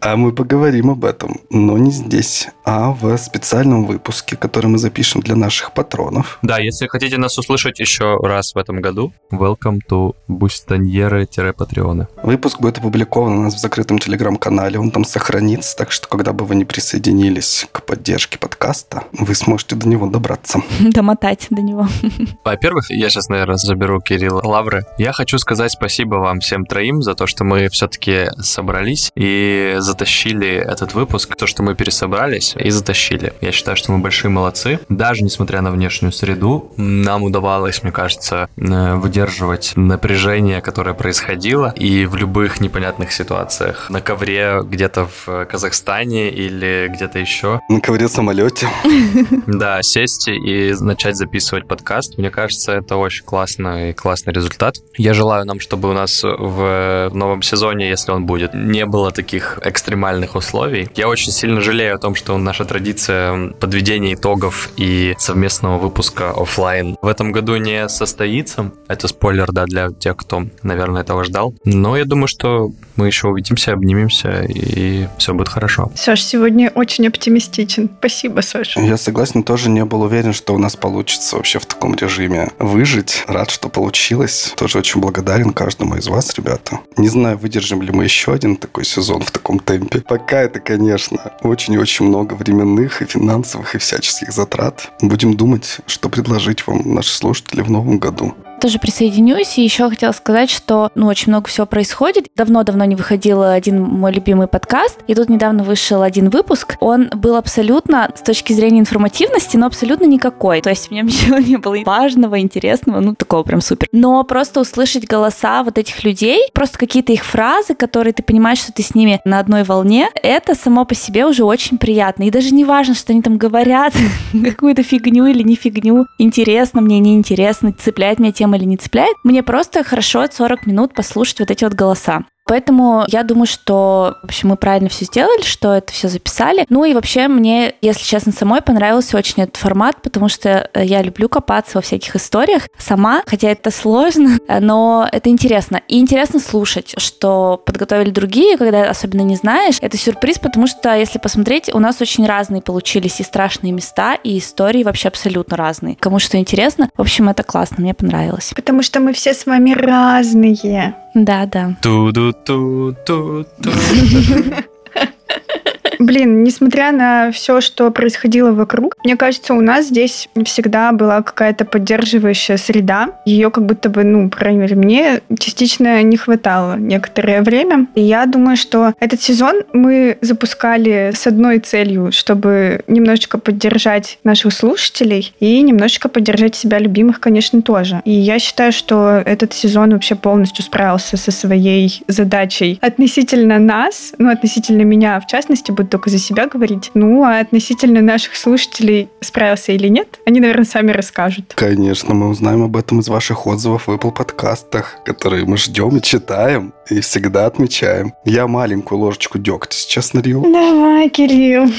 А мы поговорим об этом, но не здесь, а в специальном выпуске, который мы запишем для наших патронов. Да, если хотите нас услышать еще раз в этом году, welcome to бустоньеры-патреоны. Выпуск будет опубликован у нас в закрытом телеграм-канале, он там сохранится, так что когда бы вы не присоединились к поддержке подкаста, подкаста, вы сможете до него добраться. Домотать до него. Во-первых, я сейчас, наверное, заберу Кирилла Лавры. Я хочу сказать спасибо вам всем троим за то, что мы все-таки собрались и затащили этот выпуск, то, что мы пересобрались и затащили. Я считаю, что мы большие молодцы. Даже несмотря на внешнюю среду, нам удавалось, мне кажется, э, выдерживать напряжение, которое происходило, и в любых непонятных ситуациях. На ковре где-то в Казахстане или где-то еще. На ковре самолете самолете. Да, сесть и начать записывать подкаст. Мне кажется, это очень классный, классный результат. Я желаю нам, чтобы у нас в новом сезоне, если он будет, не было таких экстремальных условий. Я очень сильно жалею о том, что наша традиция подведения итогов и совместного выпуска офлайн в этом году не состоится. Это спойлер, да, для тех, кто, наверное, этого ждал. Но я думаю, что мы еще увидимся, обнимемся, и все будет хорошо. Саш, сегодня очень оптимистичен. Спасибо, Саша. Я согласен, тоже не был уверен, что у нас получится вообще в таком режиме выжить. Рад, что получилось. Тоже очень благодарен каждому из вас, ребята. Не знаю, выдержим ли мы еще один такой сезон в таком темпе. Пока это, конечно, очень и очень много временных и финансовых и всяческих затрат. Будем думать, что предложить вам, наши слушатели, в новом году тоже присоединюсь. И еще хотела сказать, что ну, очень много всего происходит. Давно-давно не выходил один мой любимый подкаст, и тут недавно вышел один выпуск. Он был абсолютно, с точки зрения информативности, но абсолютно никакой. То есть в нем ничего не было важного, интересного, ну, такого прям супер. Но просто услышать голоса вот этих людей, просто какие-то их фразы, которые ты понимаешь, что ты с ними на одной волне, это само по себе уже очень приятно. И даже не важно, что они там говорят какую-то фигню или не фигню. Интересно мне, неинтересно, цепляет меня тема цепляет, мне просто хорошо 40 минут послушать вот эти вот голоса. Поэтому я думаю, что в общем, мы правильно все сделали, что это все записали. Ну и вообще мне, если честно, самой понравился очень этот формат, потому что э, я люблю копаться во всяких историях сама, хотя это сложно, но это интересно. И интересно слушать, что подготовили другие, когда особенно не знаешь. Это сюрприз, потому что, если посмотреть, у нас очень разные получились и страшные места, и истории вообще абсолютно разные. Кому что интересно, в общем, это классно, мне понравилось. Потому что мы все с вами разные. Да, да. Ту-ду-ту-ту-ту. Блин, несмотря на все, что происходило вокруг, мне кажется, у нас здесь всегда была какая-то поддерживающая среда. Ее как будто бы, ну, по крайней мере, мне частично не хватало некоторое время. И я думаю, что этот сезон мы запускали с одной целью, чтобы немножечко поддержать наших слушателей и немножечко поддержать себя любимых, конечно, тоже. И я считаю, что этот сезон вообще полностью справился со своей задачей относительно нас, ну, относительно меня, в частности, буду только за себя говорить. Ну, а относительно наших слушателей, справился или нет, они, наверное, сами расскажут. Конечно, мы узнаем об этом из ваших отзывов в Apple подкастах, которые мы ждем и читаем, и всегда отмечаем. Я маленькую ложечку дегтя сейчас налью. Давай, Кирилл.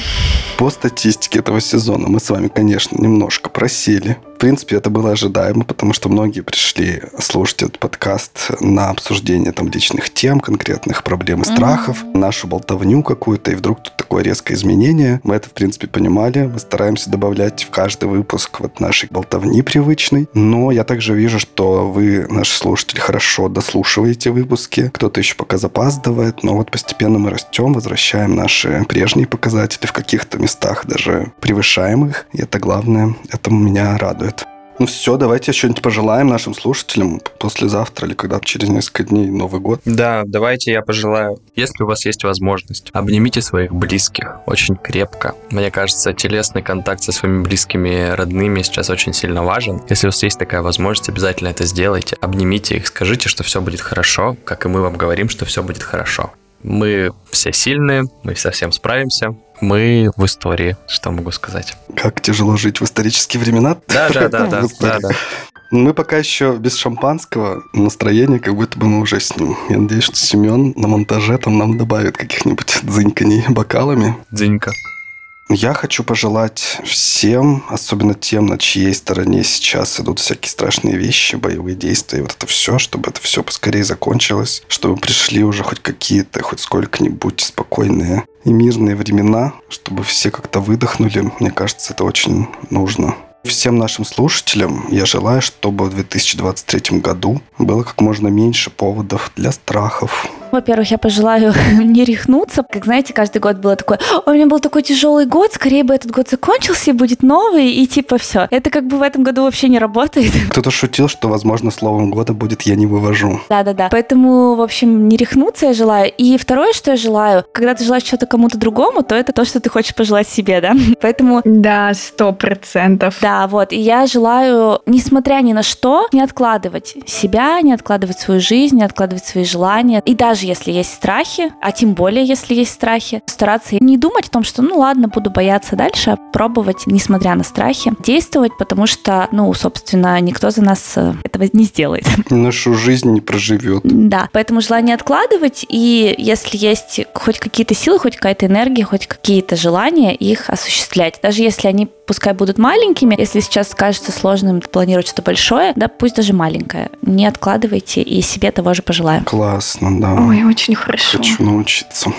По статистике этого сезона мы с вами, конечно, немножко просели принципе, это было ожидаемо, потому что многие пришли слушать этот подкаст на обсуждение там личных тем, конкретных проблем и страхов, mm-hmm. нашу болтовню какую-то, и вдруг тут такое резкое изменение. Мы это, в принципе, понимали. Мы стараемся добавлять в каждый выпуск вот нашей болтовни привычной. Но я также вижу, что вы, наши слушатели, хорошо дослушиваете выпуски. Кто-то еще пока запаздывает, но вот постепенно мы растем, возвращаем наши прежние показатели в каких-то местах, даже превышаем их. И это главное. Это меня радует. Ну все, давайте что-нибудь пожелаем нашим слушателям послезавтра или когда через несколько дней Новый год. Да, давайте я пожелаю. Если у вас есть возможность, обнимите своих близких очень крепко. Мне кажется, телесный контакт со своими близкими, родными сейчас очень сильно важен. Если у вас есть такая возможность, обязательно это сделайте. Обнимите их, скажите, что все будет хорошо, как и мы вам говорим, что все будет хорошо. Мы все сильные, мы совсем справимся. Мы в истории, что могу сказать. Как тяжело жить в исторические времена. Да, да, да, да, да, да. Мы пока еще без шампанского, настроение как будто бы мы уже с ним. Я надеюсь, что Семен на монтаже там нам добавит каких-нибудь дзыньканий бокалами. Дзинька. Я хочу пожелать всем, особенно тем, на чьей стороне сейчас идут всякие страшные вещи, боевые действия, вот это все, чтобы это все поскорее закончилось, чтобы пришли уже хоть какие-то, хоть сколько-нибудь спокойные и мирные времена, чтобы все как-то выдохнули. Мне кажется, это очень нужно. Всем нашим слушателям я желаю, чтобы в 2023 году было как можно меньше поводов для страхов, Во-первых, я пожелаю не рехнуться. Как знаете, каждый год было такое, «Ой, у меня был такой тяжелый год, скорее бы этот год закончился и будет новый, и типа все. Это как бы в этом году вообще не работает. Кто-то шутил, что, возможно, словом года будет «я не вывожу». Да-да-да. Поэтому, в общем, не рехнуться я желаю. И второе, что я желаю, когда ты желаешь что-то кому-то другому, то это то, что ты хочешь пожелать себе, да? Поэтому Да, сто процентов. Да, вот. И я желаю, несмотря ни на что, не откладывать себя, не откладывать свою жизнь, не откладывать свои желания. И даже если есть страхи, а тем более, если есть страхи, стараться не думать о том, что, ну ладно, буду бояться дальше, а пробовать, несмотря на страхи, действовать, потому что, ну, собственно, никто за нас э, этого не сделает. Нашу жизнь не проживет. Да, поэтому желание откладывать, и если есть хоть какие-то силы, хоть какая-то энергия, хоть какие-то желания, их осуществлять. Даже если они пускай будут маленькими, если сейчас кажется сложным планировать что-то большое, да, пусть даже маленькое. Не откладывайте и себе того же пожелаем. Классно, да. Ой, очень хорошо. Хочу научиться.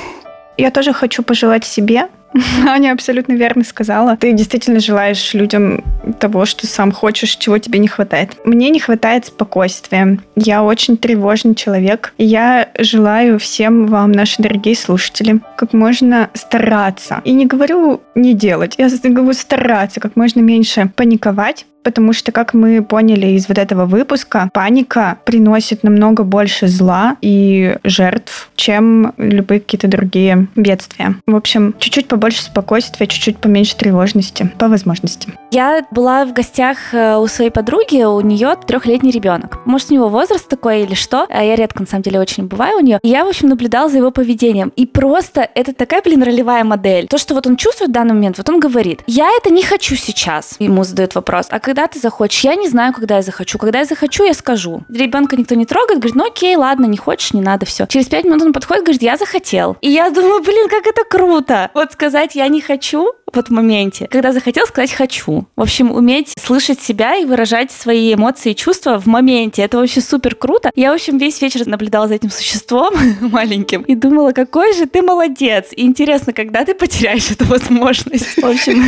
Я тоже хочу пожелать себе. Аня абсолютно верно сказала. Ты действительно желаешь людям того, что сам хочешь, чего тебе не хватает. Мне не хватает спокойствия. Я очень тревожный человек. Я желаю всем вам, наши дорогие слушатели, как можно стараться. И не говорю не делать, я говорю стараться, как можно меньше паниковать, Потому что, как мы поняли из вот этого выпуска, паника приносит намного больше зла и жертв, чем любые какие-то другие бедствия. В общем, чуть-чуть побольше спокойствия, чуть-чуть поменьше тревожности, по возможности. Я была в гостях э, у своей подруги, у нее трехлетний ребенок. Может, у него возраст такой или что? А Я редко, на самом деле, очень бываю у нее. И я, в общем, наблюдала за его поведением. И просто это такая, блин, ролевая модель. То, что вот он чувствует в данный момент, вот он говорит, я это не хочу сейчас. Ему задают вопрос, а когда ты захочешь? Я не знаю, когда я захочу. Когда я захочу, я скажу. Ребенка никто не трогает, говорит, ну окей, ладно, не хочешь, не надо, все. Через пять минут он подходит, говорит, я захотел. И я думаю, блин, как это круто. Вот сказать я не хочу, вот в моменте. Когда захотел сказать «хочу». В общем, уметь слышать себя и выражать свои эмоции и чувства в моменте. Это вообще супер круто. Я, в общем, весь вечер наблюдала за этим существом маленьким и думала, какой же ты молодец. И интересно, когда ты потеряешь эту возможность. В общем,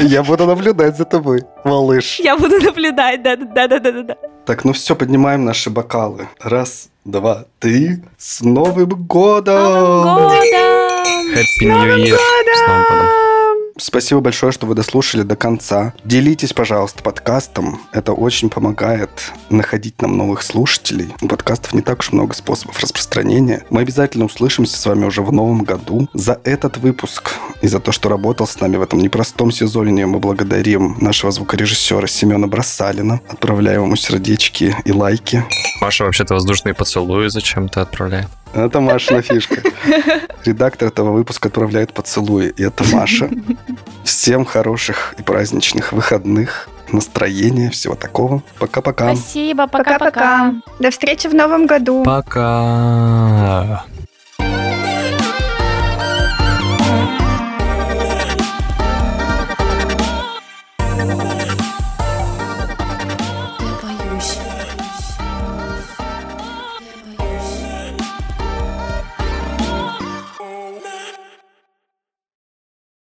Я буду наблюдать за тобой, малыш. я буду наблюдать. Да-да-да-да-да. Так, ну все, поднимаем наши бокалы. Раз, два, три. С Новым годом! Годом! Happy New Year. С Новым годом. Спасибо большое, что вы дослушали до конца. Делитесь, пожалуйста, подкастом. Это очень помогает находить нам новых слушателей. У подкастов не так уж много способов распространения. Мы обязательно услышимся с вами уже в новом году. За этот выпуск и за то, что работал с нами в этом непростом сезоне, мы благодарим нашего звукорежиссера Семена Бросалина. Отправляем ему сердечки и лайки. Маша вообще-то воздушные поцелуи зачем-то отправляет. Это Машина фишка. Редактор этого выпуска отправляет поцелуи, и это Маша. Всем хороших и праздничных выходных, настроения, всего такого. Пока-пока. Спасибо, Пока-пока. До встречи в новом году. Пока.